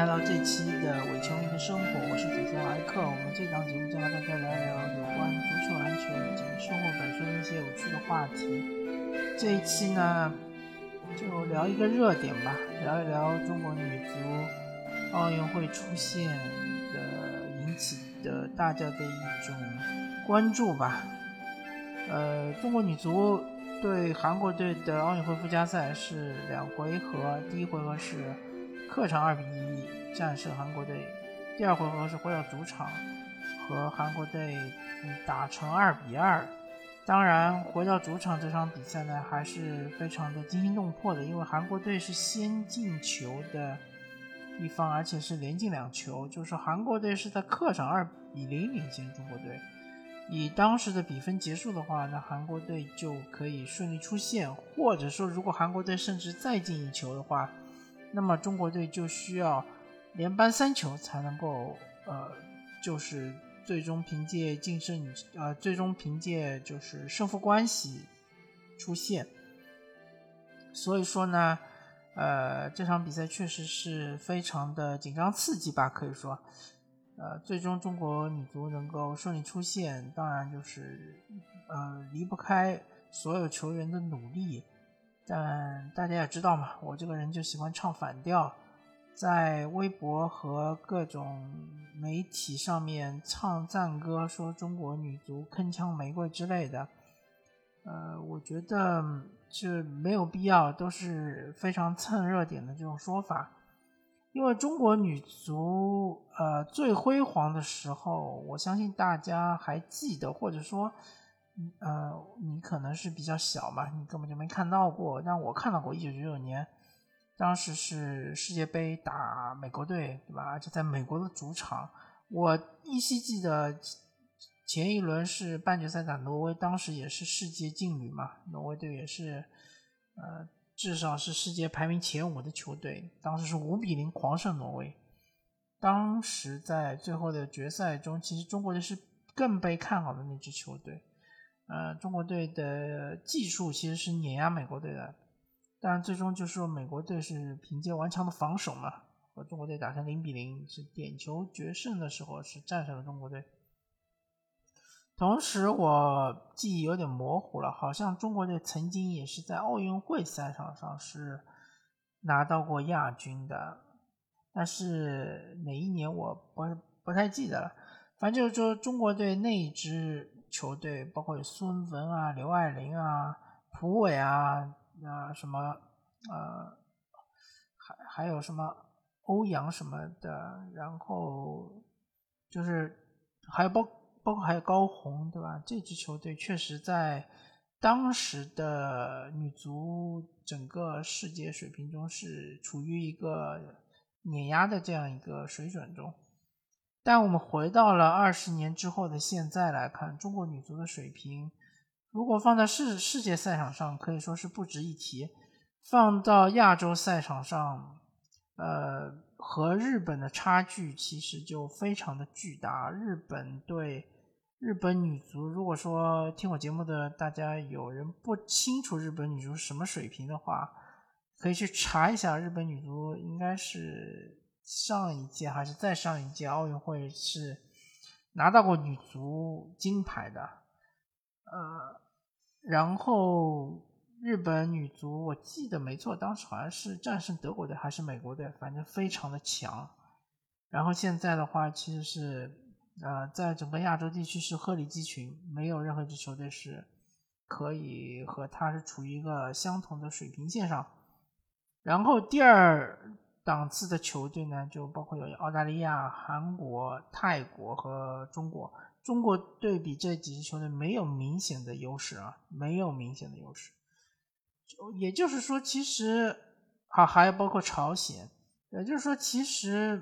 来到这期的伪球迷的生活，我是主持人艾克。我们这档节目将和大家聊一聊有关足球、篮球以及生活本身的一些有趣的话题。这一期呢，就聊一个热点吧，聊一聊中国女足奥运会出现的引起的大家的一种关注吧。呃，中国女足对韩国队的奥运会附加赛是两回合，第一回合是。客场二比一战胜韩国队，第二回合是回到主场和韩国队打成二比二。当然，回到主场这场比赛呢，还是非常的惊心动魄的，因为韩国队是先进球的一方，而且是连进两球，就是韩国队是在客场二比零领先中国队。以当时的比分结束的话，那韩国队就可以顺利出线，或者说，如果韩国队甚至再进一球的话。那么中国队就需要连扳三球才能够呃，就是最终凭借净胜呃，最终凭借就是胜负关系出线。所以说呢，呃，这场比赛确实是非常的紧张刺激吧，可以说，呃，最终中国女足能够顺利出线，当然就是呃离不开所有球员的努力。但大家也知道嘛，我这个人就喜欢唱反调，在微博和各种媒体上面唱赞歌，说中国女足铿锵玫瑰之类的。呃，我觉得是没有必要，都是非常蹭热点的这种说法。因为中国女足呃最辉煌的时候，我相信大家还记得，或者说。呃，你可能是比较小嘛，你根本就没看到过。但我看到过，一九九九年，当时是世界杯打美国队，对吧？而且在美国的主场，我依稀记得前一轮是半决赛打挪威，当时也是世界劲旅嘛，挪威队也是，呃，至少是世界排名前五的球队，当时是五比零狂胜挪威。当时在最后的决赛中，其实中国队是更被看好的那支球队。呃，中国队的技术其实是碾压美国队的，但最终就是说美国队是凭借顽强的防守嘛，和中国队打成零比零，是点球决胜的时候是战胜了中国队。同时，我记忆有点模糊了，好像中国队曾经也是在奥运会赛场上是拿到过亚军的，但是哪一年我不不太记得了。反正就是说中国队那一支。球队包括孙文啊、刘爱玲啊、蒲伟啊、啊什么呃，还还有什么欧阳什么的，然后就是还有包包括还有高红，对吧？这支球队确实在当时的女足整个世界水平中是处于一个碾压的这样一个水准中。但我们回到了二十年之后的现在来看，中国女足的水平，如果放在世世界赛场上，可以说是不值一提；放到亚洲赛场上，呃，和日本的差距其实就非常的巨大。日本对日本女足，如果说听我节目的大家有人不清楚日本女足什么水平的话，可以去查一下，日本女足应该是。上一届还是再上一届奥运会是拿到过女足金牌的，呃，然后日本女足我记得没错，当时好像是战胜德国队还是美国队，反正非常的强。然后现在的话，其实是呃，在整个亚洲地区是鹤立鸡群，没有任何一支球队是可以和它是处于一个相同的水平线上。然后第二。档次的球队呢，就包括有澳大利亚、韩国、泰国和中国。中国对比这几支球队没有明显的优势啊，没有明显的优势。也就是说，其实啊，还有包括朝鲜，也就是说，其实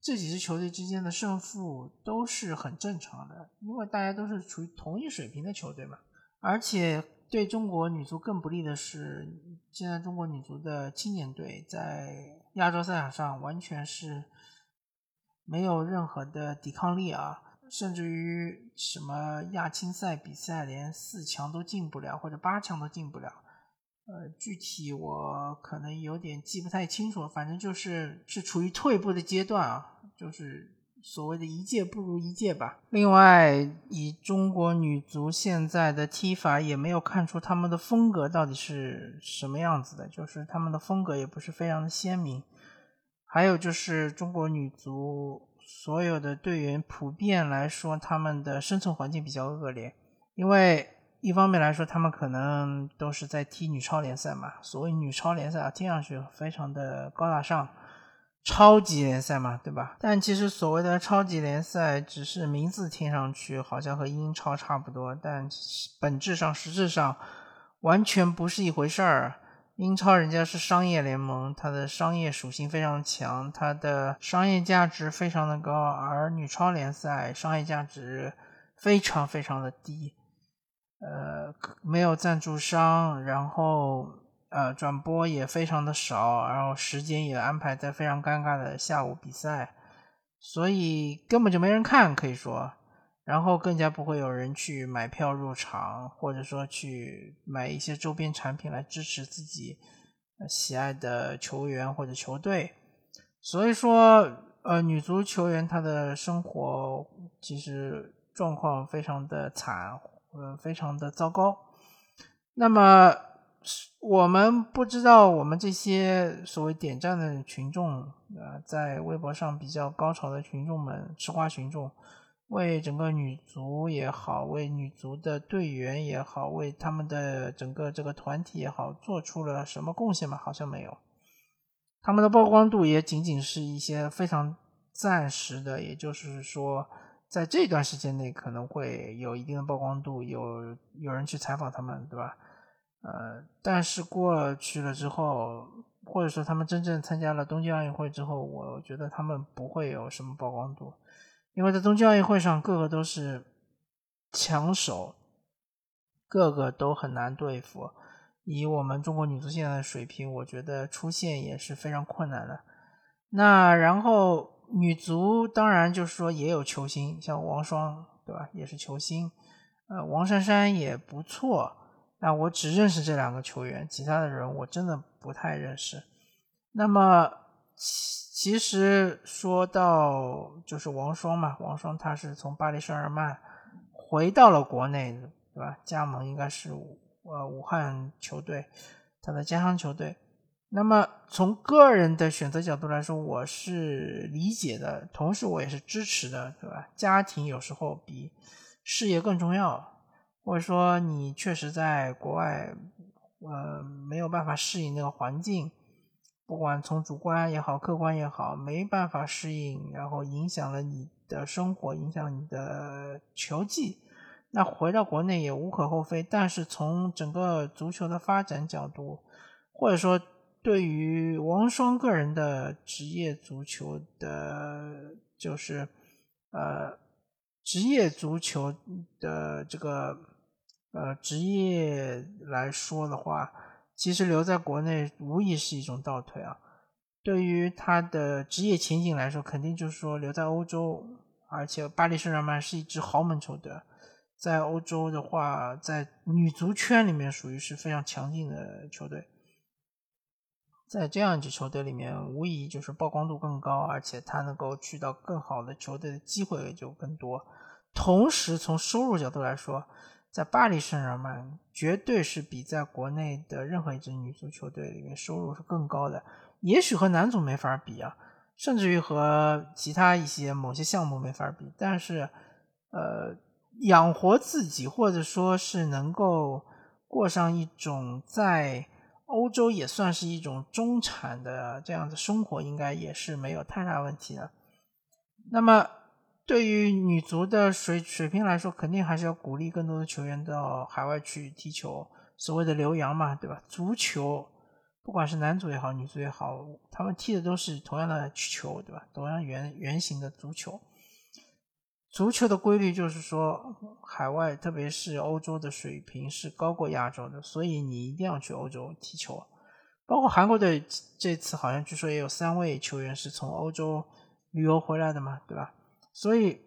这几支球队之间的胜负都是很正常的，因为大家都是处于同一水平的球队嘛。而且对中国女足更不利的是，现在中国女足的青年队在。亚洲赛场上完全是没有任何的抵抗力啊，甚至于什么亚青赛比赛连四强都进不了，或者八强都进不了。呃，具体我可能有点记不太清楚，反正就是是处于退步的阶段啊，就是所谓的一届不如一届吧。另外，以中国女足现在的踢法，也没有看出他们的风格到底是什么样子的，就是他们的风格也不是非常的鲜明。还有就是中国女足所有的队员普遍来说，他们的生存环境比较恶劣，因为。一方面来说，他们可能都是在踢女超联赛嘛。所谓女超联赛啊，听上去非常的高大上，超级联赛嘛，对吧？但其实所谓的超级联赛，只是名字听上去好像和英超差不多，但本质上、实质上完全不是一回事儿。英超人家是商业联盟，它的商业属性非常强，它的商业价值非常的高，而女超联赛商业价值非常非常的低。呃，没有赞助商，然后呃，转播也非常的少，然后时间也安排在非常尴尬的下午比赛，所以根本就没人看，可以说，然后更加不会有人去买票入场，或者说去买一些周边产品来支持自己喜爱的球员或者球队，所以说，呃，女足球员她的生活其实状况非常的惨。呃，非常的糟糕。那么，我们不知道我们这些所谓点赞的群众，呃，在微博上比较高潮的群众们，吃瓜群众，为整个女足也好，为女足的队员也好，为他们的整个这个团体也好，做出了什么贡献吗？好像没有。他们的曝光度也仅仅是一些非常暂时的，也就是说。在这段时间内可能会有一定的曝光度，有有人去采访他们，对吧？呃，但是过去了之后，或者说他们真正参加了东京奥运会之后，我觉得他们不会有什么曝光度，因为在东京奥运会上，个个都是强手，个个都很难对付。以我们中国女足现在的水平，我觉得出线也是非常困难的。那然后。女足当然就是说也有球星，像王霜，对吧？也是球星。呃，王珊珊也不错。那我只认识这两个球员，其他的人我真的不太认识。那么，其其实说到就是王霜嘛，王霜她是从巴黎圣日耳曼回到了国内，对吧？加盟应该是呃武汉球队，他的家乡球队。那么从个人的选择角度来说，我是理解的，同时我也是支持的，对吧？家庭有时候比事业更重要，或者说你确实在国外，呃，没有办法适应那个环境，不管从主观也好，客观也好，没办法适应，然后影响了你的生活，影响你的球技，那回到国内也无可厚非。但是从整个足球的发展角度，或者说，对于王霜个人的职业足球的，就是呃职业足球的这个呃职业来说的话，其实留在国内无疑是一种倒退啊。对于他的职业前景来说，肯定就是说留在欧洲，而且巴黎圣日耳曼是一支豪门球队，在欧洲的话，在女足圈里面属于是非常强劲的球队。在这样一支球队里面，无疑就是曝光度更高，而且他能够去到更好的球队的机会也就更多。同时，从收入角度来说，在巴黎圣日耳曼绝对是比在国内的任何一支女足球队里面收入是更高的。也许和男足没法比啊，甚至于和其他一些某些项目没法比，但是，呃，养活自己或者说是能够过上一种在。欧洲也算是一种中产的这样的生活，应该也是没有太大问题的。那么，对于女足的水水平来说，肯定还是要鼓励更多的球员到海外去踢球，所谓的留洋嘛，对吧？足球，不管是男足也好，女足也好，他们踢的都是同样的球，对吧？同样圆圆形的足球。足球的规律就是说，海外特别是欧洲的水平是高过亚洲的，所以你一定要去欧洲踢球。包括韩国队这次好像据说也有三位球员是从欧洲旅游回来的嘛，对吧？所以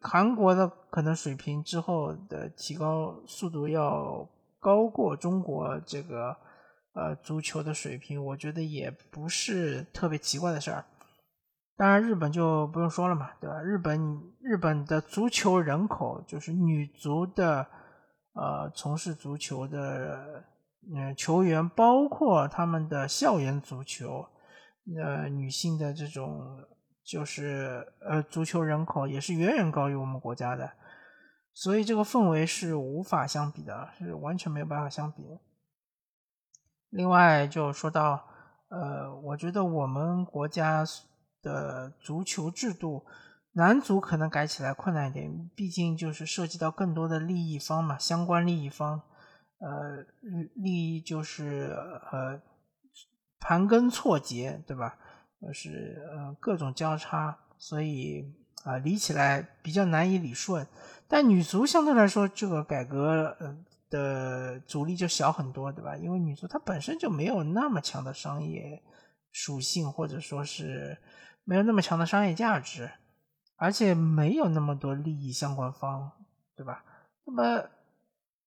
韩国的可能水平之后的提高速度要高过中国这个呃足球的水平，我觉得也不是特别奇怪的事儿。当然，日本就不用说了嘛，对吧？日本日本的足球人口就是女足的，呃，从事足球的嗯球员，包括他们的校园足球，呃，女性的这种就是呃足球人口也是远远高于我们国家的，所以这个氛围是无法相比的，是完全没有办法相比。另外就说到，呃，我觉得我们国家。的足球制度，男足可能改起来困难一点，毕竟就是涉及到更多的利益方嘛，相关利益方，呃，利益就是呃盘根错节，对吧？就是呃各种交叉，所以啊理起来比较难以理顺。但女足相对来说，这个改革呃的阻力就小很多，对吧？因为女足它本身就没有那么强的商业属性，或者说是。没有那么强的商业价值，而且没有那么多利益相关方，对吧？那么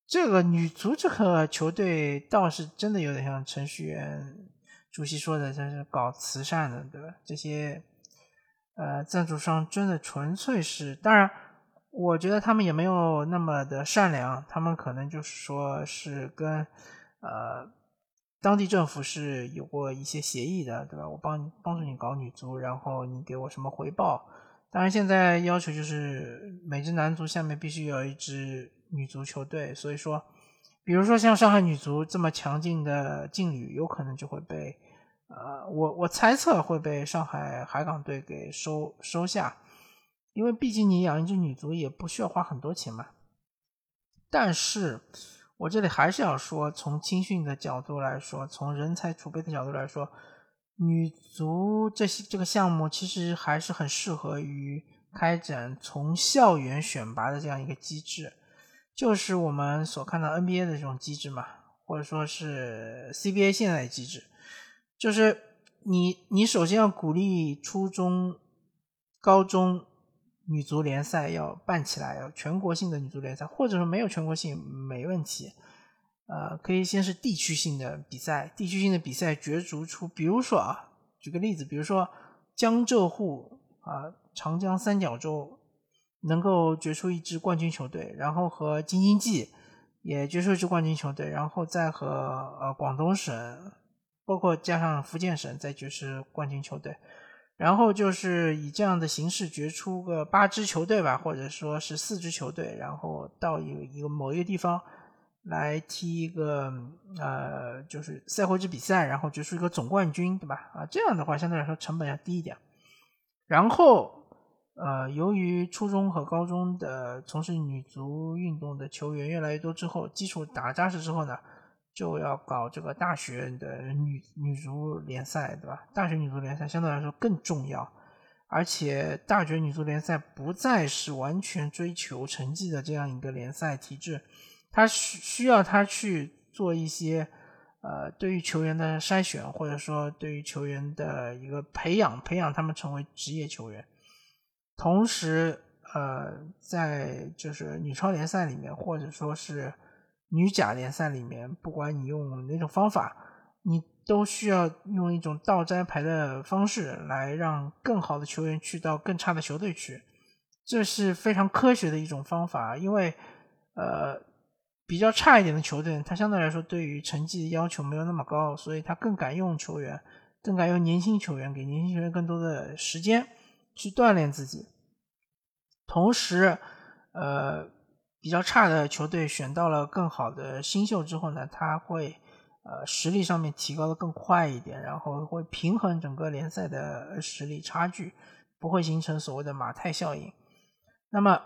这个女足这个球队倒是真的有点像程序员主席说的，就是搞慈善的，对吧？这些呃赞助商真的纯粹是，当然，我觉得他们也没有那么的善良，他们可能就是说是跟呃。当地政府是有过一些协议的，对吧？我帮帮助你搞女足，然后你给我什么回报？当然，现在要求就是每支男足下面必须有一支女足球队。所以说，比如说像上海女足这么强劲的劲旅，有可能就会被呃，我我猜测会被上海海港队给收收下，因为毕竟你养一支女足也不需要花很多钱嘛。但是。我这里还是要说，从青训的角度来说，从人才储备的角度来说，女足这些这个项目其实还是很适合于开展从校园选拔的这样一个机制，就是我们所看到 NBA 的这种机制嘛，或者说是 CBA 现在的机制，就是你你首先要鼓励初中、高中。女足联赛要办起来，要全国性的女足联赛，或者说没有全国性没问题。呃，可以先是地区性的比赛，地区性的比赛角逐出，比如说啊，举个例子，比如说江浙沪啊，长江三角洲能够决出一支冠军球队，然后和京津冀也决出一支冠军球队，然后再和呃广东省，包括加上福建省再决出冠军球队。然后就是以这样的形式决出个八支球队吧，或者说是四支球队，然后到一个一个某一个地方来踢一个呃，就是赛会制比赛，然后决出一个总冠军，对吧？啊，这样的话相对来说成本要低一点。然后呃，由于初中和高中的从事女足运动的球员越来越多之后，基础打扎实之后呢。就要搞这个大学的女女足联赛，对吧？大学女足联赛相对来说更重要，而且大学女足联赛不再是完全追求成绩的这样一个联赛体制，它需需要他去做一些呃对于球员的筛选，或者说对于球员的一个培养，培养他们成为职业球员。同时，呃，在就是女超联赛里面，或者说是。女甲联赛里面，不管你用哪种方法，你都需要用一种倒摘牌的方式来让更好的球员去到更差的球队去，这是非常科学的一种方法。因为，呃，比较差一点的球队，他相对来说对于成绩的要求没有那么高，所以他更敢用球员，更敢用年轻球员，给年轻球员更多的时间去锻炼自己。同时，呃。比较差的球队选到了更好的新秀之后呢，他会呃实力上面提高的更快一点，然后会平衡整个联赛的实力差距，不会形成所谓的马太效应。那么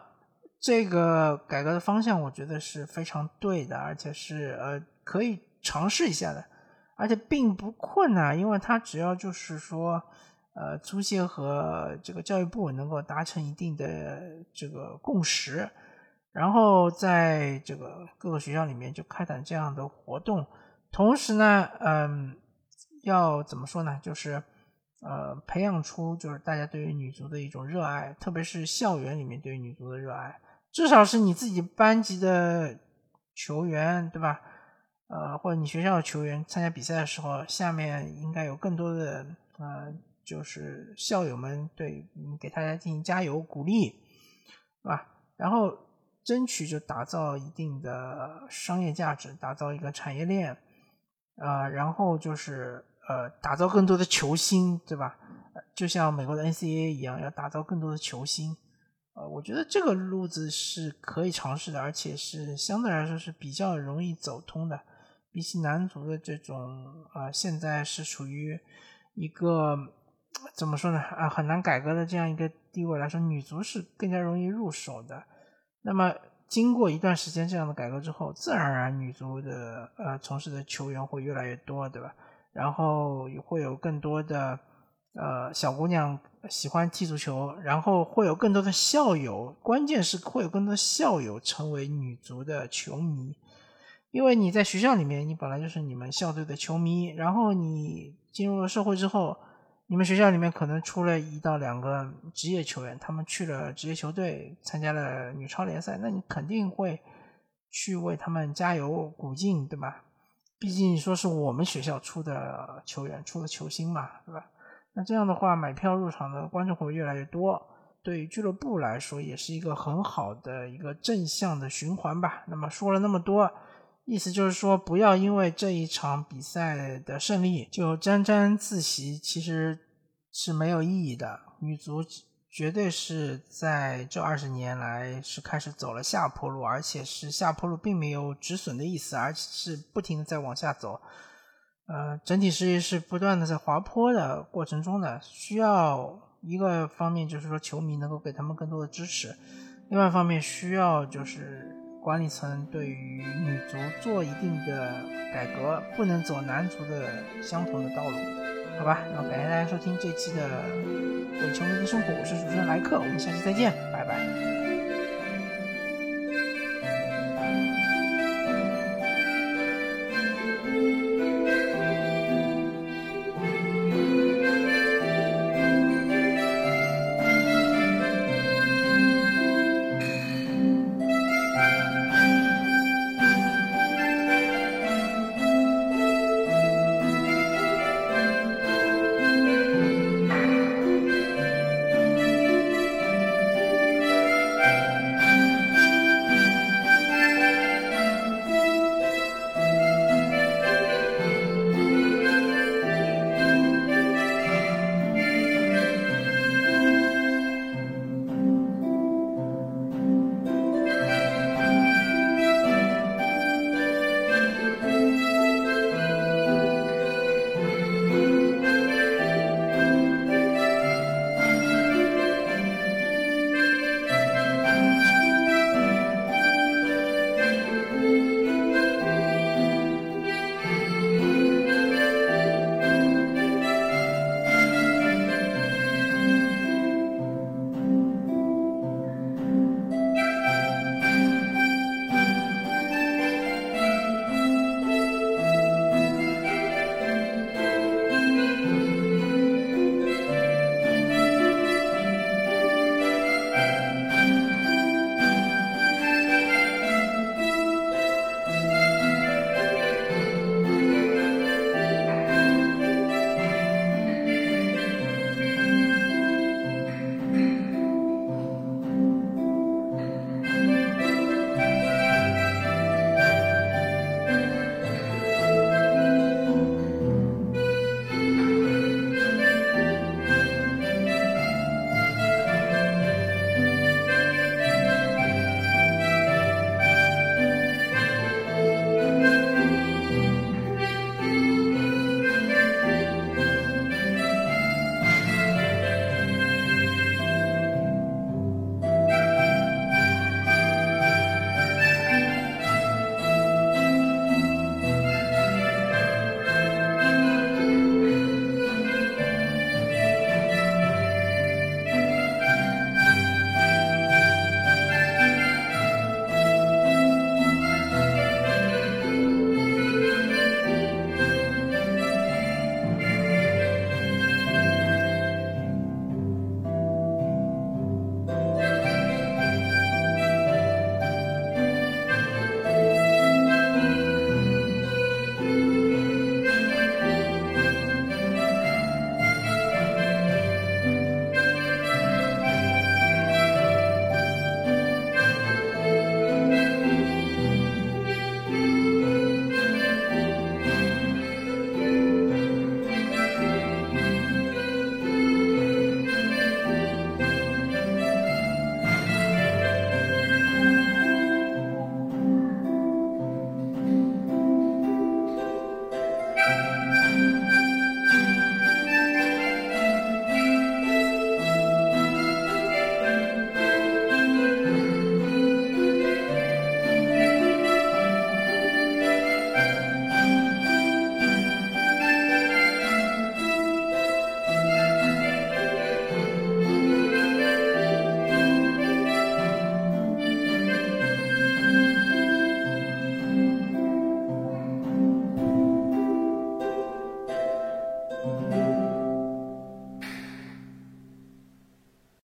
这个改革的方向，我觉得是非常对的，而且是呃可以尝试一下的，而且并不困难，因为它只要就是说呃足协和这个教育部能够达成一定的这个共识。然后在这个各个学校里面就开展这样的活动，同时呢，嗯，要怎么说呢？就是呃，培养出就是大家对于女足的一种热爱，特别是校园里面对于女足的热爱，至少是你自己班级的球员，对吧？呃，或者你学校的球员参加比赛的时候，下面应该有更多的呃，就是校友们对嗯给大家进行加油鼓励，是吧？然后争取就打造一定的商业价值，打造一个产业链，啊，然后就是呃，打造更多的球星，对吧？就像美国的 NCAA 一样，要打造更多的球星。呃，我觉得这个路子是可以尝试的，而且是相对来说是比较容易走通的。比起男足的这种，呃，现在是处于一个怎么说呢？啊，很难改革的这样一个地位来说，女足是更加容易入手的。那么，经过一段时间这样的改革之后，自然而然女足的呃从事的球员会越来越多，对吧？然后也会有更多的。呃，小姑娘喜欢踢足球，然后会有更多的校友，关键是会有更多的校友成为女足的球迷，因为你在学校里面，你本来就是你们校队的球迷，然后你进入了社会之后，你们学校里面可能出了一到两个职业球员，他们去了职业球队，参加了女超联赛，那你肯定会去为他们加油鼓劲，对吧？毕竟说是我们学校出的球员，出的球星嘛，对吧？那这样的话，买票入场的观众会越来越多，对于俱乐部来说也是一个很好的一个正向的循环吧。那么说了那么多，意思就是说，不要因为这一场比赛的胜利就沾沾自喜，其实是没有意义的。女足绝对是在这二十年来是开始走了下坡路，而且是下坡路并没有止损的意思，而是不停的在往下走。呃，整体实力是不断的在滑坡的过程中的，需要一个方面就是说球迷能够给他们更多的支持，另外一方面需要就是管理层对于女足做一定的改革，不能走男足的相同的道路，好吧？那感谢大家收听这期的《伪球迷的生活》，我是主持人莱克，我们下期再见，拜拜。